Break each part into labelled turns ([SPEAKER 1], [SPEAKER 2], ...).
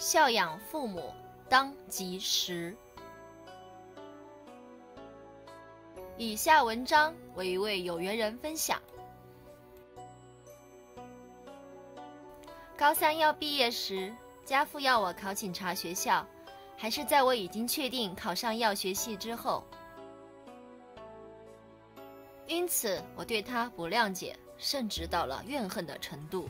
[SPEAKER 1] 孝养父母当及时。以下文章为一位有缘人分享。高三要毕业时，家父要我考警察学校，还是在我已经确定考上药学系之后。因此，我对他不谅解，甚至到了怨恨的程度。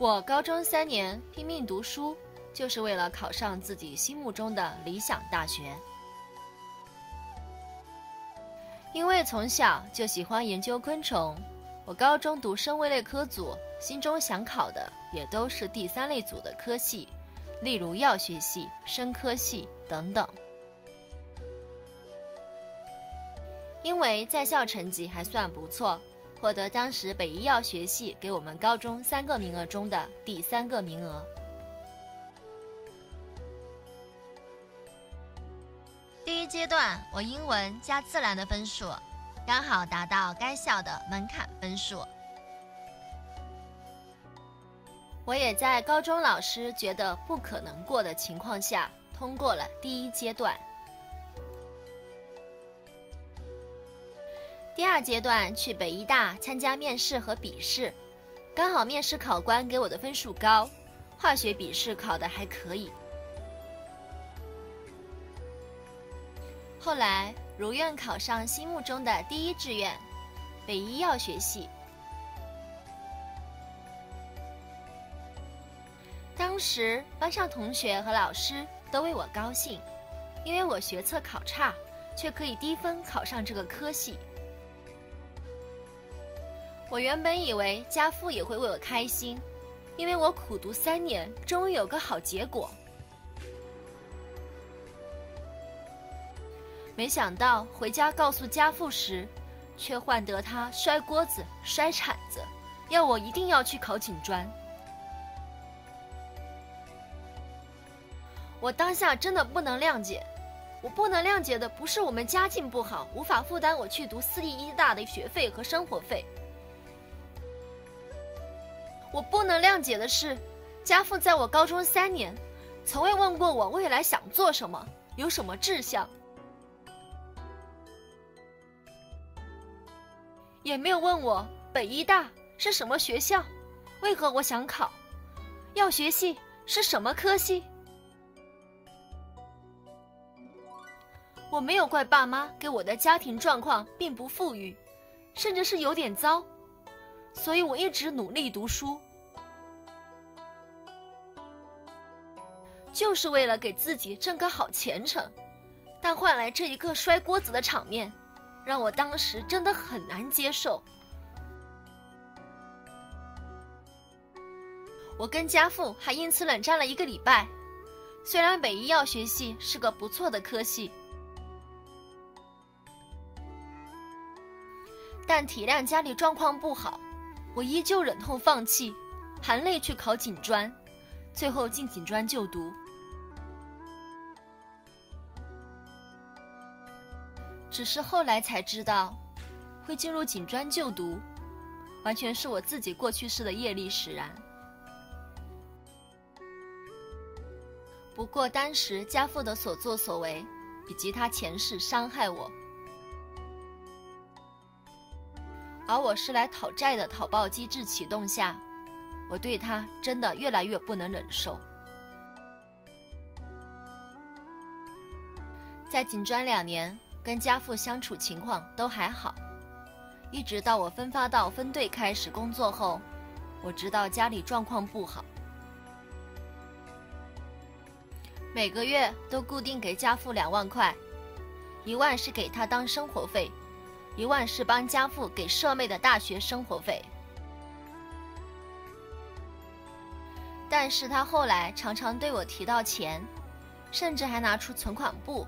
[SPEAKER 1] 我高中三年拼命读书，就是为了考上自己心目中的理想大学。因为从小就喜欢研究昆虫，我高中读生物类科组，心中想考的也都是第三类组的科系，例如药学系、生科系等等。因为在校成绩还算不错，获得当时北医药学系给我们高中三个名额中的第三个名额。第一阶段，我英文加自然的分数刚好达到该校的门槛分数。我也在高中老师觉得不可能过的情况下，通过了第一阶段。第二阶段去北医大参加面试和笔试，刚好面试考官给我的分数高，化学笔试考得还可以。后来如愿考上心目中的第一志愿，北医药学系。当时班上同学和老师都为我高兴，因为我学测考差，却可以低分考上这个科系。我原本以为家父也会为我开心，因为我苦读三年，终于有个好结果。没想到回家告诉家父时，却换得他摔锅子、摔铲子，要我一定要去考警专。我当下真的不能谅解，我不能谅解的不是我们家境不好，无法负担我去读私立医大的学费和生活费。我不能谅解的是，家父在我高中三年，从未问过我未来想做什么，有什么志向，也没有问我北医大是什么学校，为何我想考，药学系是什么科系。我没有怪爸妈给我的家庭状况并不富裕，甚至是有点糟。所以我一直努力读书，就是为了给自己挣个好前程，但换来这一个摔锅子的场面，让我当时真的很难接受。我跟家父还因此冷战了一个礼拜。虽然北医药学系是个不错的科系，但体谅家里状况不好。我依旧忍痛放弃，含泪去考警专，最后进警专就读。只是后来才知道，会进入警专就读，完全是我自己过去世的业力使然。不过当时家父的所作所为，以及他前世伤害我。而我是来讨债的讨报机制启动下，我对他真的越来越不能忍受。在警专两年，跟家父相处情况都还好，一直到我分发到分队开始工作后，我知道家里状况不好，每个月都固定给家父两万块，一万是给他当生活费。一万是帮家父给舍妹的大学生活费，但是他后来常常对我提到钱，甚至还拿出存款簿，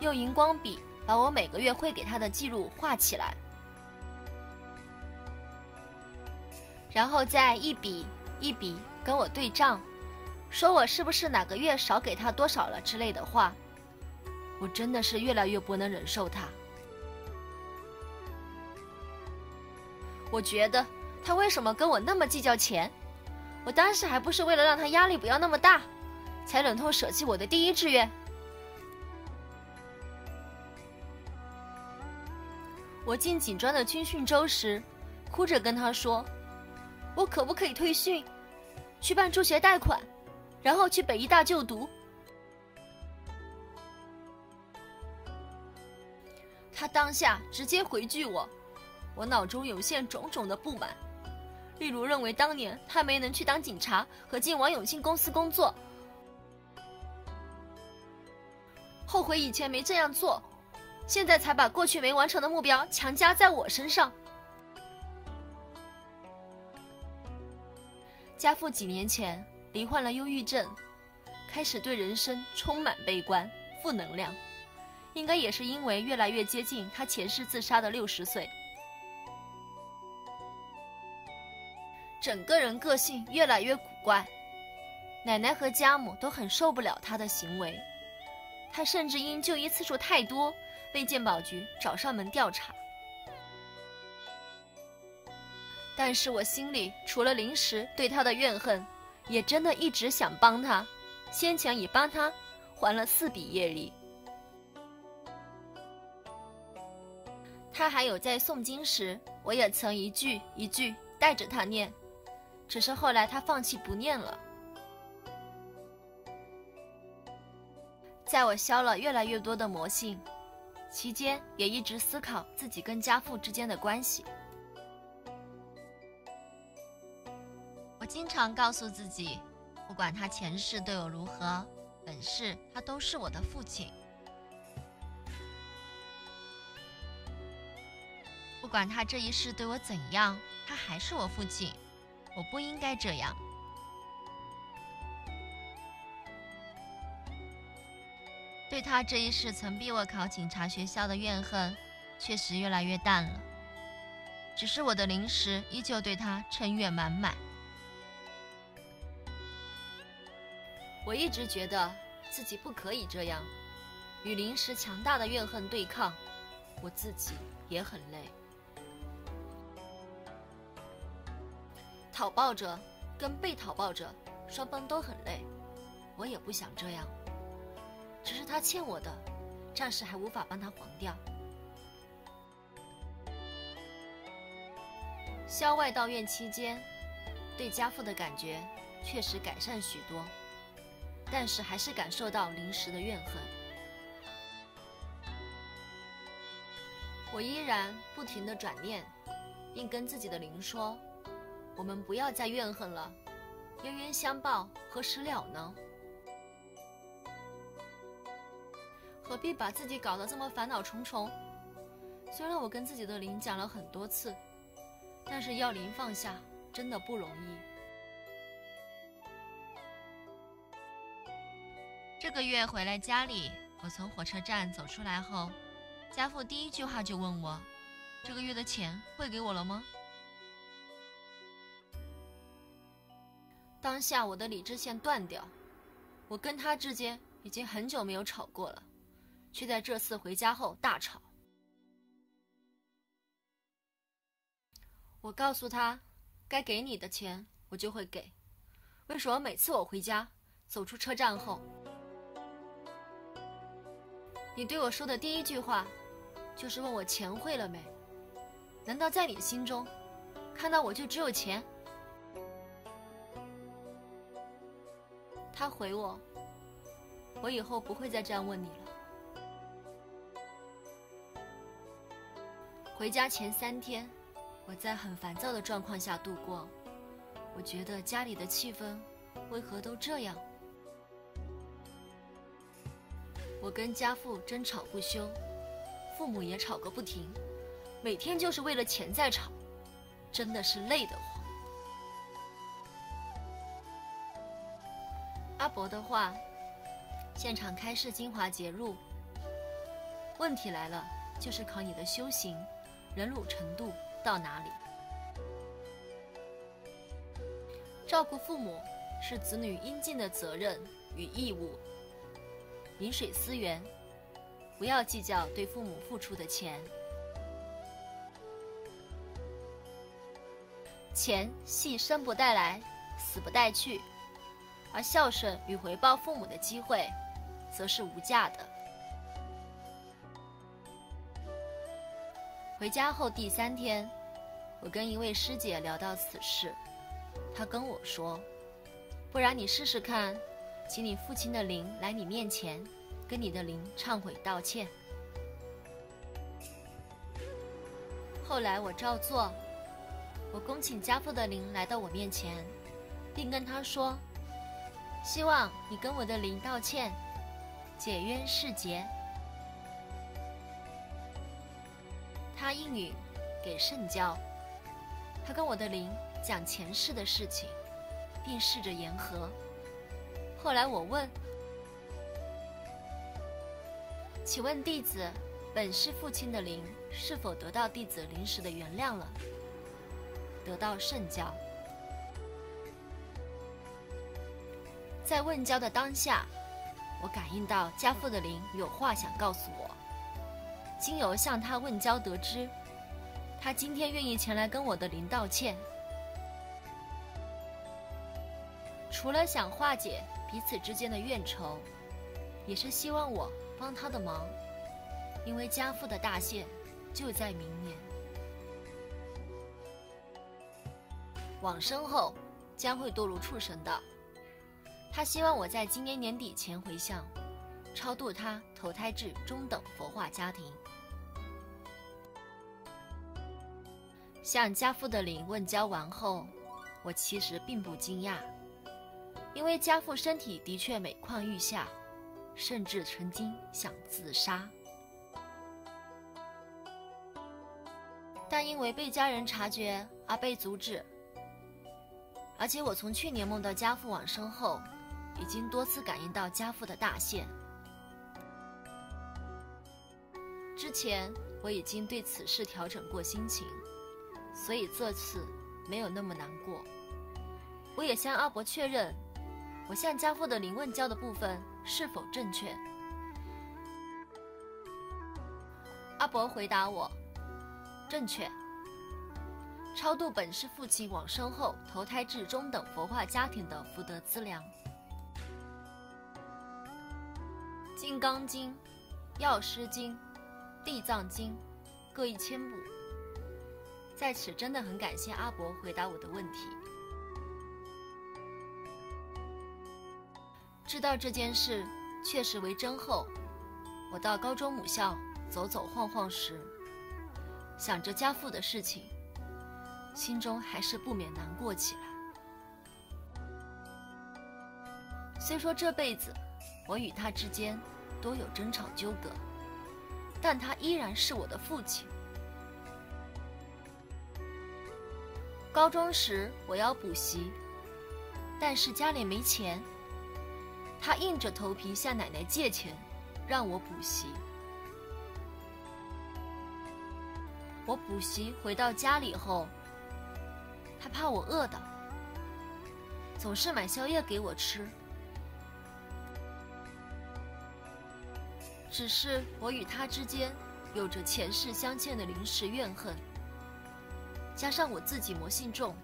[SPEAKER 1] 用荧光笔把我每个月汇给他的记录画起来，然后再一笔一笔跟我对账，说我是不是哪个月少给他多少了之类的话，我真的是越来越不能忍受他。我觉得他为什么跟我那么计较钱？我当时还不是为了让他压力不要那么大，才忍痛舍弃我的第一志愿。我进警专的军训周时，哭着跟他说：“我可不可以退训，去办助学贷款，然后去北医大就读？”他当下直接回拒我，我脑中涌现种种的不满，例如认为当年他没能去当警察和进王永庆公司工作，后悔以前没这样做。现在才把过去没完成的目标强加在我身上。家父几年前罹患了忧郁症，开始对人生充满悲观、负能量，应该也是因为越来越接近他前世自杀的六十岁，整个人个性越来越古怪，奶奶和家母都很受不了他的行为，他甚至因就医次数太多。被鉴宝局找上门调查，但是我心里除了临时对他的怨恨，也真的一直想帮他，先前已帮他还了四笔业力。他还有在诵经时，我也曾一句一句带着他念，只是后来他放弃不念了。在我消了越来越多的魔性。期间也一直思考自己跟家父之间的关系。我经常告诉自己，不管他前世对我如何，本世他都是我的父亲。不管他这一世对我怎样，他还是我父亲。我不应该这样。对他这一世曾逼我考警察学校的怨恨，确实越来越淡了。只是我的灵石依旧对他称怨满满。我一直觉得自己不可以这样，与灵石强大的怨恨对抗，我自己也很累。讨抱着跟被讨抱着双方都很累，我也不想这样。只是他欠我的，暂时还无法帮他还掉。校外到院期间，对家父的感觉确实改善许多，但是还是感受到临时的怨恨。我依然不停地转念，并跟自己的灵说：“我们不要再怨恨了，冤冤相报何时了呢？”何必把自己搞得这么烦恼重重？虽然我跟自己的灵讲了很多次，但是要灵放下真的不容易。这个月回来家里，我从火车站走出来后，家父第一句话就问我：“这个月的钱汇给我了吗？”下我的理智线断掉，我跟他之间已经很久没有吵过了。却在这次回家后大吵。我告诉他，该给你的钱我就会给。为什么每次我回家走出车站后，你对我说的第一句话就是问我钱汇了没？难道在你心中，看到我就只有钱？他回我，我以后不会再这样问你了。回家前三天，我在很烦躁的状况下度过。我觉得家里的气氛为何都这样？我跟家父争吵不休，父母也吵个不停，每天就是为了钱在吵，真的是累得慌。阿伯的话，现场开示精华节录。问题来了，就是考你的修行。忍辱程度到哪里？照顾父母是子女应尽的责任与义务。饮水思源，不要计较对父母付出的钱。钱系生不带来，死不带去，而孝顺与回报父母的机会，则是无价的。回家后第三天，我跟一位师姐聊到此事，她跟我说：“不然你试试看，请你父亲的灵来你面前，跟你的灵忏悔道歉。”后来我照做，我恭请家父的灵来到我面前，并跟他说：“希望你跟我的灵道歉，解冤释结。”他应允，给圣教。他跟我的灵讲前世的事情，并试着言和。后来我问：“请问弟子，本是父亲的灵是否得到弟子临时的原谅了？得到圣教。”在问教的当下，我感应到家父的灵有话想告诉我。经由向他问交得知，他今天愿意前来跟我的灵道歉，除了想化解彼此之间的怨仇，也是希望我帮他的忙，因为家父的大限就在明年，往生后将会堕入畜生道，他希望我在今年年底前回向，超度他投胎至中等佛化家庭。向家父的灵问交完后，我其实并不惊讶，因为家父身体的确每况愈下，甚至曾经想自杀。但因为被家人察觉而被阻止，而且我从去年梦到家父往生后，已经多次感应到家父的大限。之前我已经对此事调整过心情。所以这次没有那么难过。我也向阿伯确认，我向家父的灵问教的部分是否正确。阿伯回答我，正确。超度本是父亲往生后投胎至中等佛化家庭的福德资粮。《金刚经》《药师经》《地藏经》各一千部。在此真的很感谢阿伯回答我的问题。知道这件事确实为真后，我到高中母校走走晃晃时，想着家父的事情，心中还是不免难过起来。虽说这辈子我与他之间都有争吵纠葛，但他依然是我的父亲。高中时我要补习，但是家里没钱，他硬着头皮向奶奶借钱，让我补习。我补习回到家里后，他怕我饿的，总是买宵夜给我吃。只是我与他之间有着前世相欠的临时怨恨。加上我自己魔性重，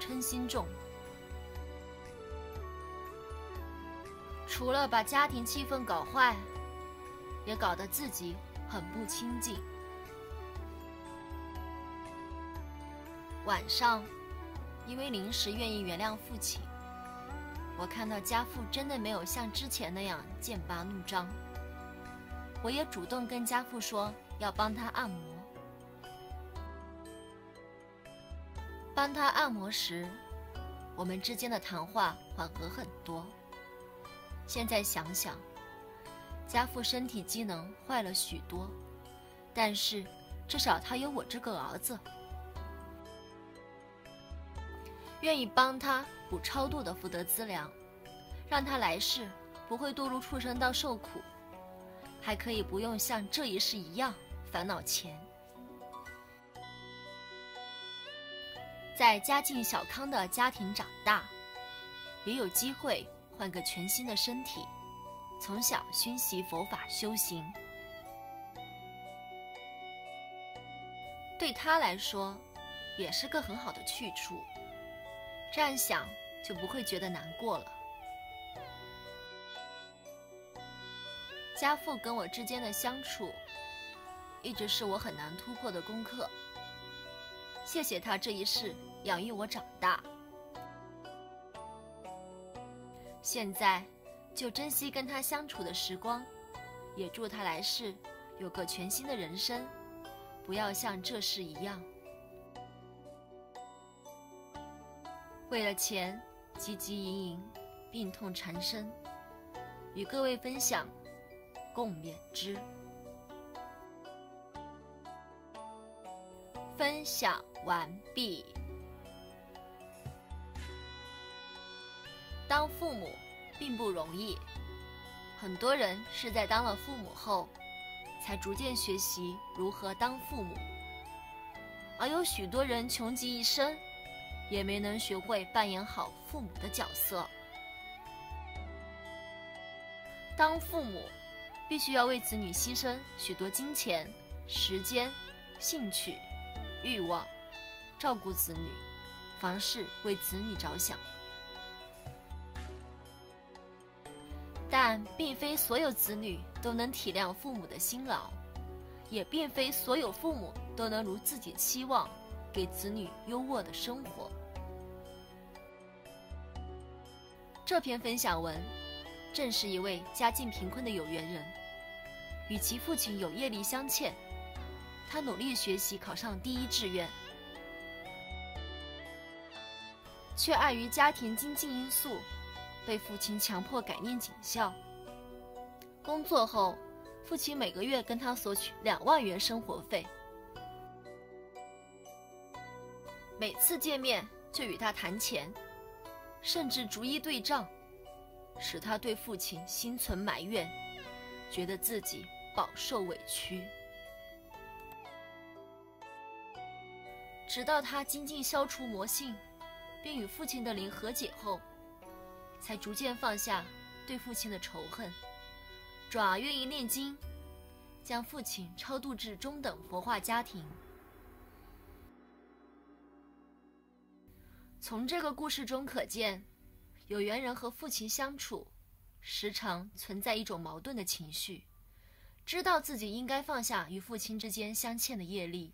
[SPEAKER 1] 嗔心重，除了把家庭气氛搞坏，也搞得自己很不清静。晚上，因为临时愿意原谅父亲，我看到家父真的没有像之前那样剑拔弩张，我也主动跟家父说要帮他按摩。帮他按摩时，我们之间的谈话缓和很多。现在想想，家父身体机能坏了许多，但是至少他有我这个儿子，愿意帮他补超度的福德资粮，让他来世不会堕入畜生道受苦，还可以不用像这一世一样烦恼钱。在家境小康的家庭长大，也有机会换个全新的身体，从小熏习佛法修行。对他来说，也是个很好的去处。这样想，就不会觉得难过了。家父跟我之间的相处，一直是我很难突破的功课。谢谢他这一世养育我长大，现在就珍惜跟他相处的时光，也祝他来世有个全新的人生，不要像这世一样，为了钱汲汲营营，病痛缠身。与各位分享，共勉之。分享完毕。当父母并不容易，很多人是在当了父母后，才逐渐学习如何当父母，而有许多人穷极一生，也没能学会扮演好父母的角色。当父母，必须要为子女牺牲许多金钱、时间、兴趣。欲望，照顾子女，凡事为子女着想，但并非所有子女都能体谅父母的辛劳，也并非所有父母都能如自己期望，给子女优渥的生活。这篇分享文，正是一位家境贫困的有缘人，与其父亲有业力相欠。他努力学习，考上第一志愿，却碍于家庭经济因素，被父亲强迫改念警校。工作后，父亲每个月跟他索取两万元生活费，每次见面就与他谈钱，甚至逐一对账，使他对父亲心存埋怨，觉得自己饱受委屈。直到他精进消除魔性，并与父亲的灵和解后，才逐渐放下对父亲的仇恨，转而愿意念经，将父亲超度至中等佛化家庭。从这个故事中可见，有缘人和父亲相处，时常存在一种矛盾的情绪，知道自己应该放下与父亲之间相欠的业力。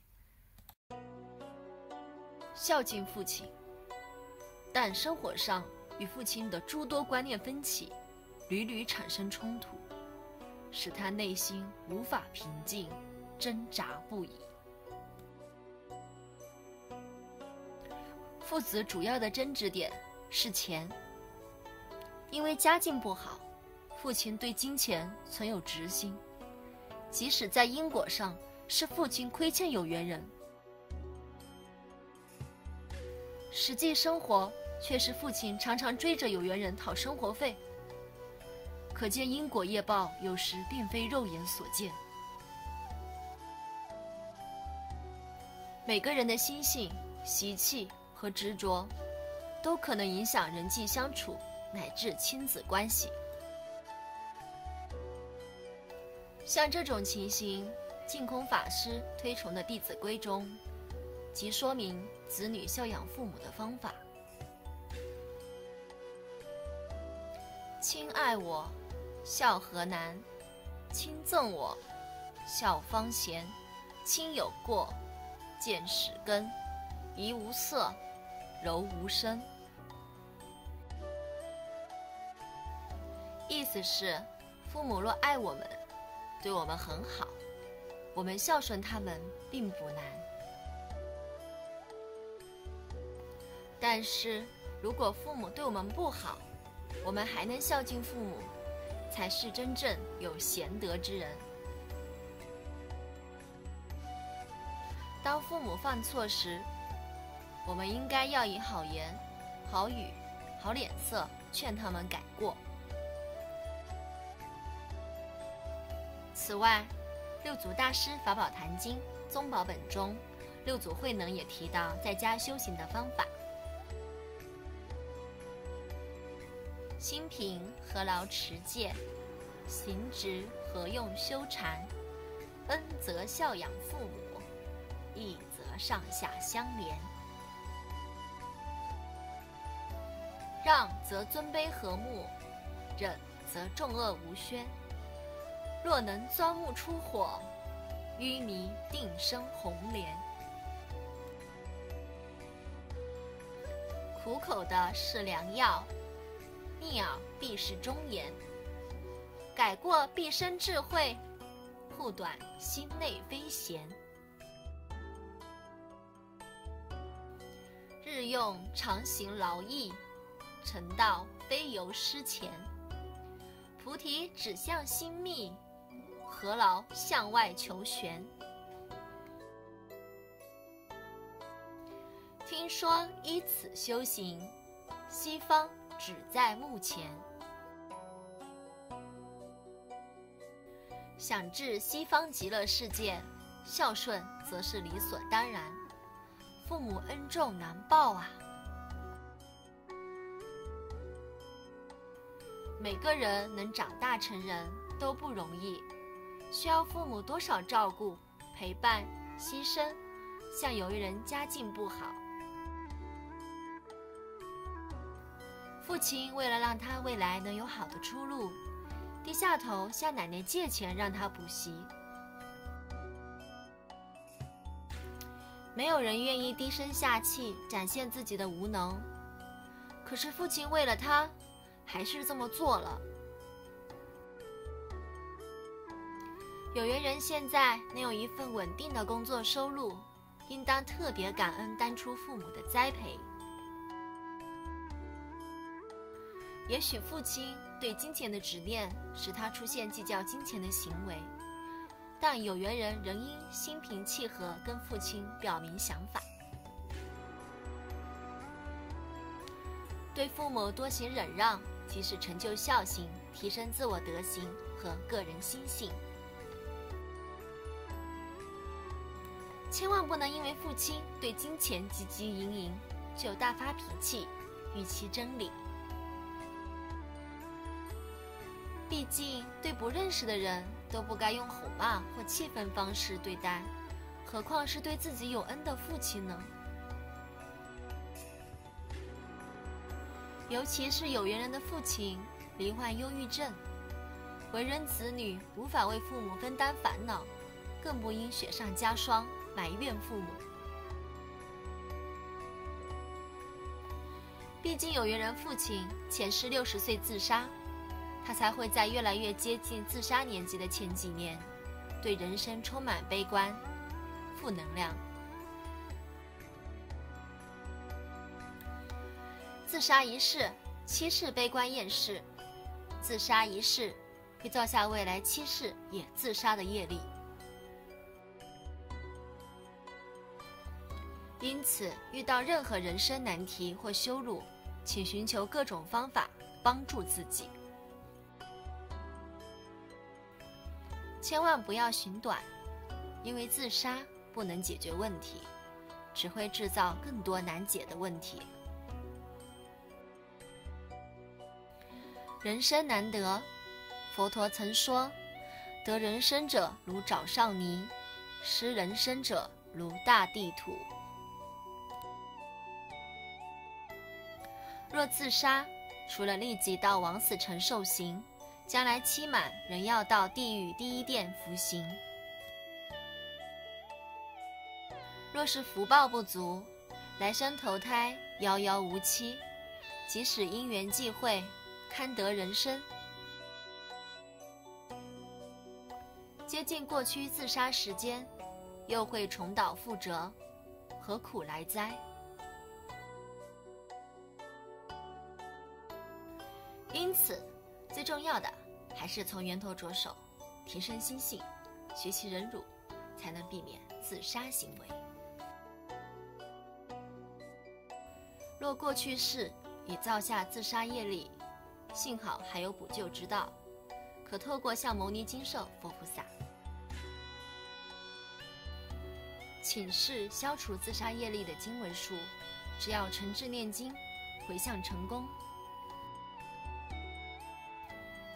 [SPEAKER 1] 孝敬父亲，但生活上与父亲的诸多观念分歧，屡屡产生冲突，使他内心无法平静，挣扎不已。父子主要的争执点是钱，因为家境不好，父亲对金钱存有执心，即使在因果上是父亲亏欠有缘人。实际生活却是父亲常常追着有缘人讨生活费，可见因果业报有时并非肉眼所见。每个人的心性、习气和执着，都可能影响人际相处乃至亲子关系。像这种情形，净空法师推崇的《弟子规》中。即说明子女孝养父母的方法：亲爱我，孝何难；亲憎我，孝方贤。亲有过，见始根；怡无色，柔无声。意思是，父母若爱我们，对我们很好，我们孝顺他们并不难。但是，如果父母对我们不好，我们还能孝敬父母，才是真正有贤德之人。当父母犯错时，我们应该要以好言、好语、好脸色劝他们改过。此外，《六祖大师法宝坛经》宗宝本中，六祖慧能也提到在家修行的方法。心平何劳持戒，行直何用修禅？恩则孝养父母，义则上下相连。让则尊卑和睦，忍则众恶无宣。若能钻木出火，淤泥定生红莲。苦口的是良药，逆耳必是忠言。改过必生智慧，护短心内非贤。日用常行劳逸，成道非由失前。菩提指向心密，何劳向外求玄？听说依此修行，西方只在目前。想至西方极乐世界，孝顺则是理所当然。父母恩重难报啊！每个人能长大成人都不容易，需要父母多少照顾、陪伴、牺牲。像有一人家境不好，父亲为了让他未来能有好的出路。低下头向奶奶借钱让他补习，没有人愿意低声下气展现自己的无能，可是父亲为了他，还是这么做了。有缘人现在能有一份稳定的工作收入，应当特别感恩当初父母的栽培。也许父亲对金钱的执念使他出现计较金钱的行为，但有缘人仍应心平气和跟父亲表明想法，对父母多行忍让，即是成就孝行，提升自我德行和个人心性。千万不能因为父亲对金钱汲汲营营，就大发脾气，与其真理。毕竟，对不认识的人都不该用吼骂或气愤方式对待，何况是对自己有恩的父亲呢？尤其是有缘人的父亲罹患忧郁症，为人子女无法为父母分担烦恼，更不应雪上加霜埋怨父母。毕竟，有缘人父亲前世六十岁自杀。他才会在越来越接近自杀年纪的前几年，对人生充满悲观、负能量。自杀一世，七世悲观厌世；自杀一世，会造下未来七世也自杀的业力。因此，遇到任何人生难题或羞辱，请寻求各种方法帮助自己。千万不要寻短，因为自杀不能解决问题，只会制造更多难解的问题。人生难得，佛陀曾说：“得人生者如掌上泥，失人生者如大地土。”若自杀，除了立即到枉死城受刑。将来期满，仍要到地狱第一殿服刑。若是福报不足，来生投胎遥遥无期，即使因缘际会，堪得人身。接近过去自杀时间，又会重蹈覆辙，何苦来哉？因此。最重要的还是从源头着手，提升心性，学习忍辱，才能避免自杀行为。若过去世已造下自杀业力，幸好还有补救之道，可透过向牟尼金舍佛菩萨请示消除自杀业力的经文书，只要诚挚念经，回向成功。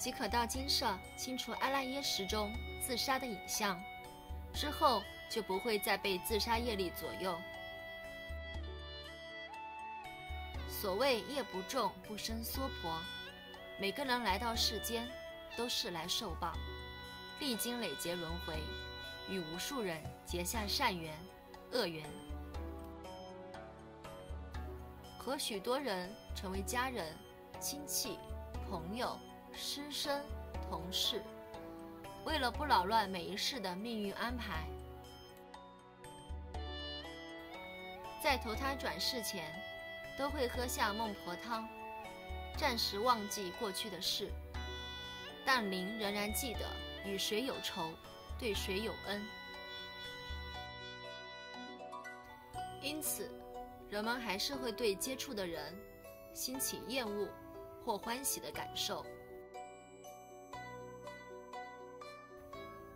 [SPEAKER 1] 即可到金舍清除阿赖耶识中自杀的影像，之后就不会再被自杀业力左右。所谓业不重，不生娑婆。每个人来到世间，都是来受报，历经累劫轮回，与无数人结下善缘、恶缘，和许多人成为家人、亲戚、朋友、师生、同事。为了不扰乱每一世的命运安排，在投胎转世前，都会喝下孟婆汤。暂时忘记过去的事，但灵仍然记得与谁有仇，对谁有恩。因此，人们还是会对接触的人兴起厌恶或欢喜的感受。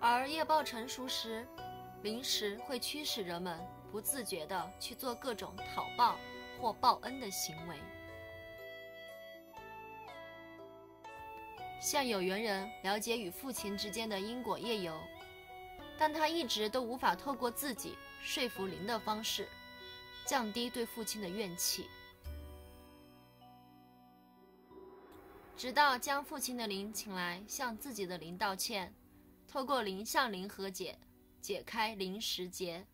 [SPEAKER 1] 而业报成熟时，灵时会驱使人们不自觉地去做各种讨报或报恩的行为。向有缘人了解与父亲之间的因果业由，但他一直都无法透过自己说服灵的方式，降低对父亲的怨气，直到将父亲的灵请来向自己的灵道歉，透过灵向灵和解，解开灵时结，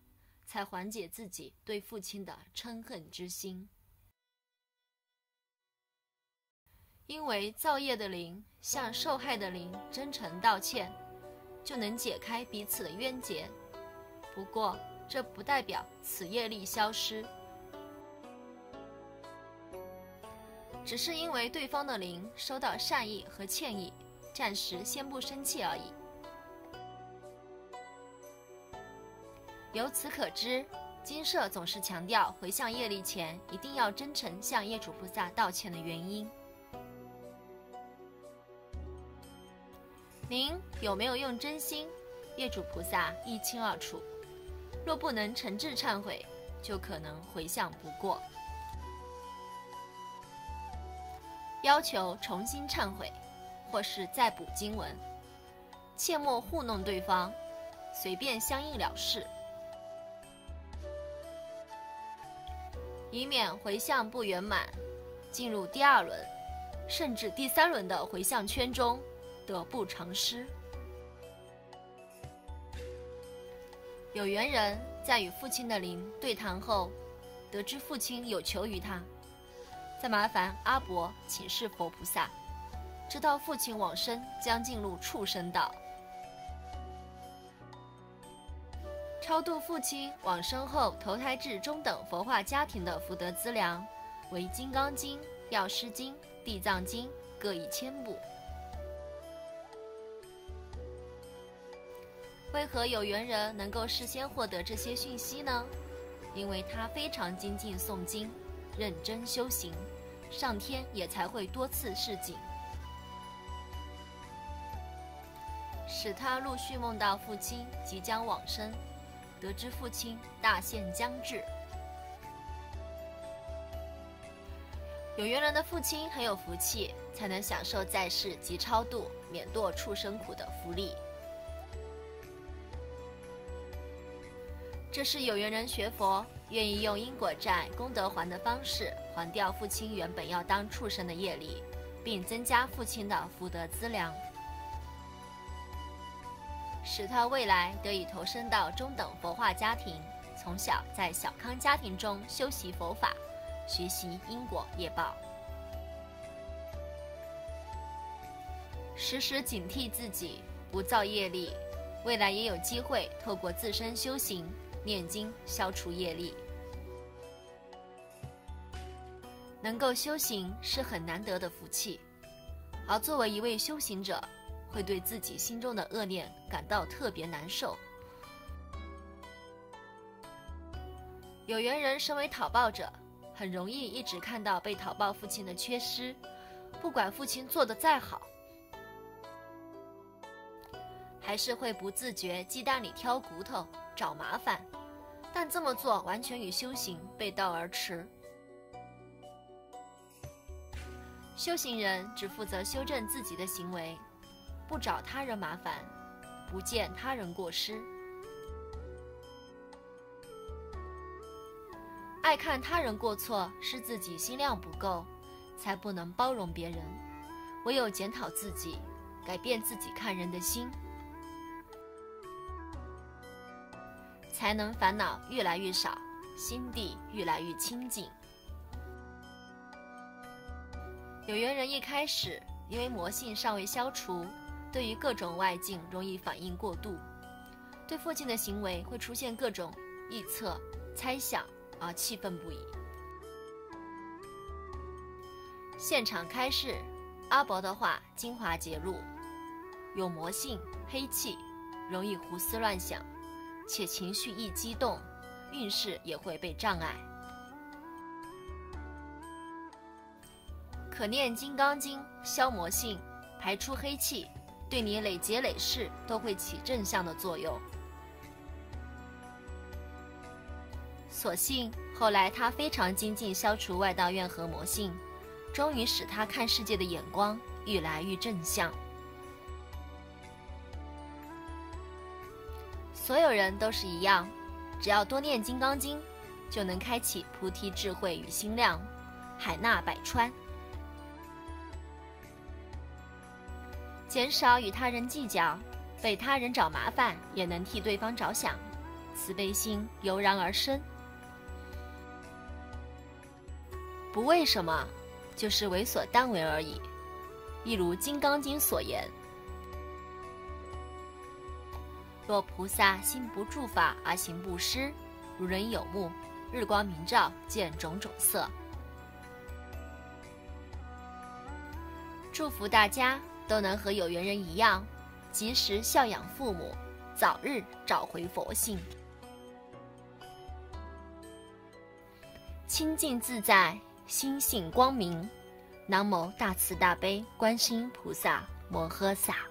[SPEAKER 1] 才缓解自己对父亲的嗔恨之心。因为造业的灵向受害的灵真诚道歉，就能解开彼此的冤结。不过，这不代表此业力消失，只是因为对方的灵收到善意和歉意，暂时先不生气而已。由此可知，精舍总是强调回向业力前一定要真诚向业主菩萨道歉的原因。您有没有用真心？业主菩萨一清二楚。若不能诚挚忏悔，就可能回向不过。要求重新忏悔，或是再补经文，切莫糊弄对方，随便相应了事，以免回向不圆满，进入第二轮，甚至第三轮的回向圈中。得不偿失。有缘人在与父亲的灵对谈后，得知父亲有求于他，再麻烦阿伯请示佛菩萨，知道父亲往生将进入畜生道。超度父亲往生后投胎至中等佛化家庭的福德资粮，为《金刚经》《药师经》《地藏经》各一千部。为何有缘人能够事先获得这些讯息呢？因为他非常精进诵经，认真修行，上天也才会多次示警，使他陆续梦到父亲即将往生，得知父亲大限将至。有缘人的父亲很有福气，才能享受在世即超度免堕畜生苦的福利。这是有缘人学佛，愿意用因果债功德还的方式，还掉父亲原本要当畜生的业力，并增加父亲的福德资粮，使他未来得以投身到中等佛化家庭，从小在小康家庭中修习佛法，学习因果业报，时时警惕自己不造业力，未来也有机会透过自身修行。念经消除业力，能够修行是很难得的福气。而作为一位修行者，会对自己心中的恶念感到特别难受。有缘人身为讨报者，很容易一直看到被讨报父亲的缺失，不管父亲做的再好，还是会不自觉鸡蛋里挑骨头。找麻烦，但这么做完全与修行背道而驰。修行人只负责修正自己的行为，不找他人麻烦，不见他人过失。爱看他人过错，是自己心量不够，才不能包容别人。唯有检讨自己，改变自己看人的心，才能烦恼越来越少，心地越来越清净。有缘人一开始因为魔性尚未消除，对于各种外境容易反应过度，对附近的行为会出现各种臆测、猜想，而气愤不已。现场开示，阿伯的话精华节录：有魔性、黑气，容易胡思乱想，且情绪易激动，运势也会被障碍。可念《金刚经》消魔性，排出黑气，对你累劫累世都会起正向的作用。所幸后来他非常精进，消除外道怨和魔性，终于使他看世界的眼光愈来愈正向。所有人都是一样，只要多念《金刚经》，就能开启菩提智慧与心量，海纳百川。减少与他人计较，被他人找麻烦也能替对方着想，慈悲心油然而生。不为什么，就是为所当为而已。一如《金刚经》所言：若菩萨心不住法而行布施，如人有目，日光明照，见种种色。祝福大家。都能和有缘人一样，及时孝养父母，早日找回佛性，清净自在，心性光明。南无大慈大悲观世音菩萨摩诃萨。